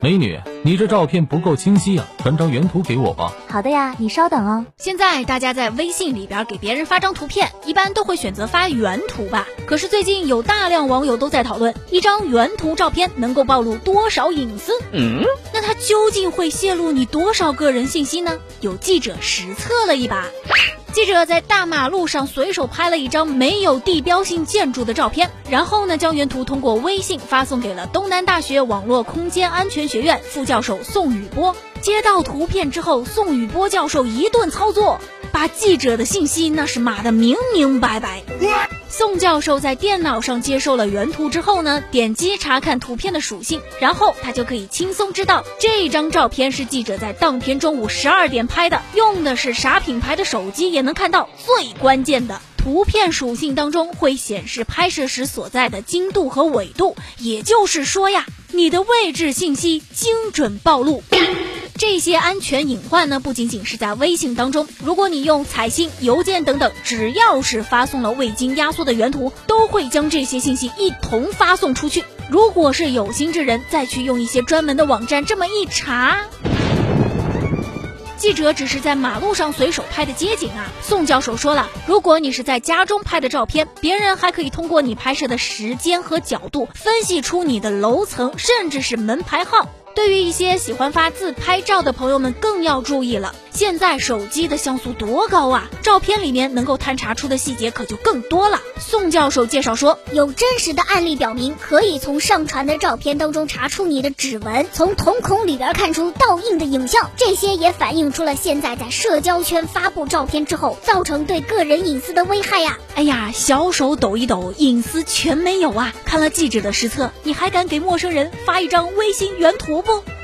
美女，你这照片不够清晰啊，传张原图给我吧。好的呀，你稍等哦。现在大家在微信里边给别人发张图片，一般都会选择发原图吧？可是最近有大量网友都在讨论，一张原图照片能够暴露多少隐私？嗯，那它究竟会泄露你多少个人信息呢？有记者实测了一把。记者在大马路上随手拍了一张没有地标性建筑的照片，然后呢，将原图通过微信发送给了东南大学网络空间安全学院副教授宋宇波。接到图片之后，宋宇波教授一顿操作，把记者的信息那是码的明明白白。宋教授在电脑上接受了原图之后呢，点击查看图片的属性，然后他就可以轻松知道这张照片是记者在当天中午十二点拍的，用的是啥品牌的手机也能看到。最关键的，图片属性当中会显示拍摄时所在的经度和纬度，也就是说呀，你的位置信息精准暴露。这些安全隐患呢，不仅仅是在微信当中，如果你用彩信、邮件等等，只要是发送了未经压缩的原图，都会将这些信息一同发送出去。如果是有心之人再去用一些专门的网站这么一查，记者只是在马路上随手拍的街景啊。宋教授说了，如果你是在家中拍的照片，别人还可以通过你拍摄的时间和角度，分析出你的楼层，甚至是门牌号。对于一些喜欢发自拍照的朋友们，更要注意了。现在手机的像素多高啊？照片里面能够探查出的细节可就更多了。宋教授介绍说，有真实的案例表明，可以从上传的照片当中查出你的指纹，从瞳孔里边看出倒映的影像，这些也反映出了现在在社交圈发布照片之后，造成对个人隐私的危害呀。哎呀，小手抖一抖，隐私全没有啊！看了记者的实测，你还敢给陌生人发一张微信原图不？